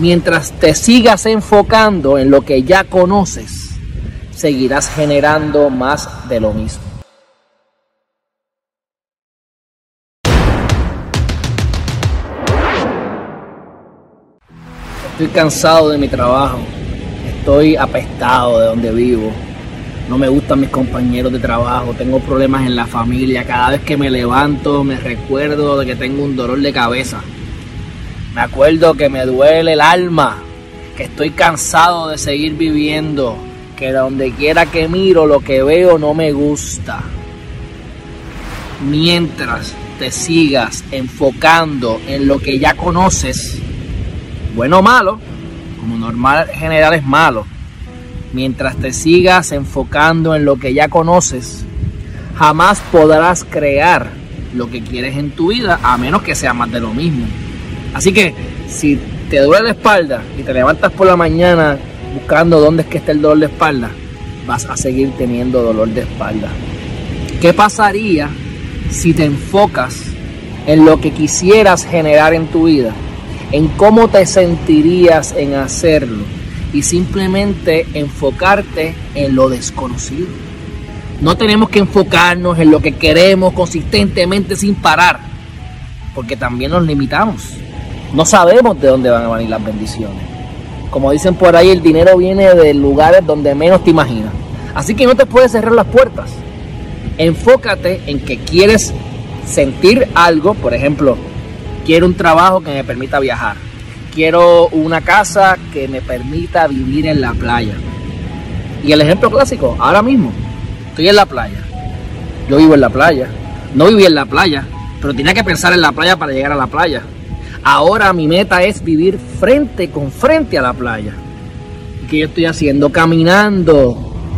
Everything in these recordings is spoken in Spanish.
Mientras te sigas enfocando en lo que ya conoces, seguirás generando más de lo mismo. Estoy cansado de mi trabajo. Estoy apestado de donde vivo. No me gustan mis compañeros de trabajo. Tengo problemas en la familia. Cada vez que me levanto me recuerdo de que tengo un dolor de cabeza. Me acuerdo que me duele el alma. Que estoy cansado de seguir viviendo. Que donde quiera que miro lo que veo no me gusta. Mientras te sigas enfocando en lo que ya conoces, bueno o malo, como normal general es malo, mientras te sigas enfocando en lo que ya conoces, jamás podrás crear lo que quieres en tu vida a menos que sea más de lo mismo. Así que si te duele la espalda y te levantas por la mañana buscando dónde es que está el dolor de espalda, vas a seguir teniendo dolor de espalda. ¿Qué pasaría si te enfocas en lo que quisieras generar en tu vida? en cómo te sentirías en hacerlo y simplemente enfocarte en lo desconocido. No tenemos que enfocarnos en lo que queremos consistentemente sin parar, porque también nos limitamos. No sabemos de dónde van a venir las bendiciones. Como dicen por ahí, el dinero viene de lugares donde menos te imaginas. Así que no te puedes cerrar las puertas. Enfócate en que quieres sentir algo, por ejemplo, Quiero un trabajo que me permita viajar. Quiero una casa que me permita vivir en la playa. Y el ejemplo clásico, ahora mismo, estoy en la playa. Yo vivo en la playa. No viví en la playa, pero tenía que pensar en la playa para llegar a la playa. Ahora mi meta es vivir frente con frente a la playa. ¿Qué yo estoy haciendo? Caminando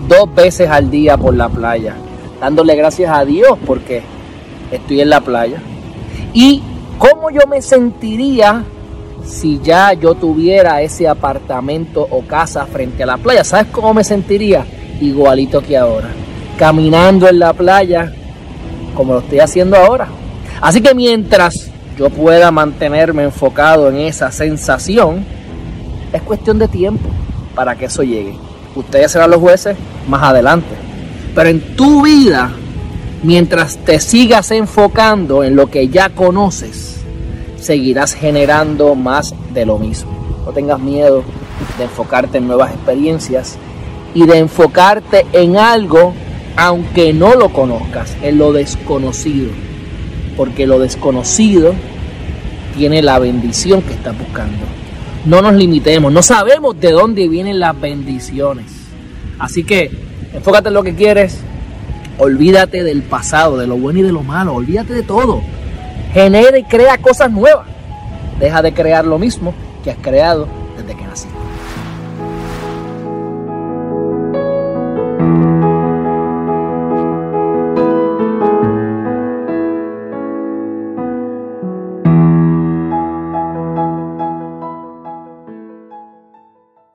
dos veces al día por la playa. Dándole gracias a Dios porque estoy en la playa. Y ¿Cómo yo me sentiría si ya yo tuviera ese apartamento o casa frente a la playa? ¿Sabes cómo me sentiría? Igualito que ahora. Caminando en la playa como lo estoy haciendo ahora. Así que mientras yo pueda mantenerme enfocado en esa sensación, es cuestión de tiempo para que eso llegue. Ustedes serán los jueces más adelante. Pero en tu vida, mientras te sigas enfocando en lo que ya conoces, seguirás generando más de lo mismo. No tengas miedo de enfocarte en nuevas experiencias y de enfocarte en algo aunque no lo conozcas, en lo desconocido porque lo desconocido tiene la bendición que está buscando. No nos limitemos, no sabemos de dónde vienen las bendiciones. Así que enfócate en lo que quieres, olvídate del pasado, de lo bueno y de lo malo, olvídate de todo. Genera y crea cosas nuevas. Deja de crear lo mismo que has creado desde que naciste.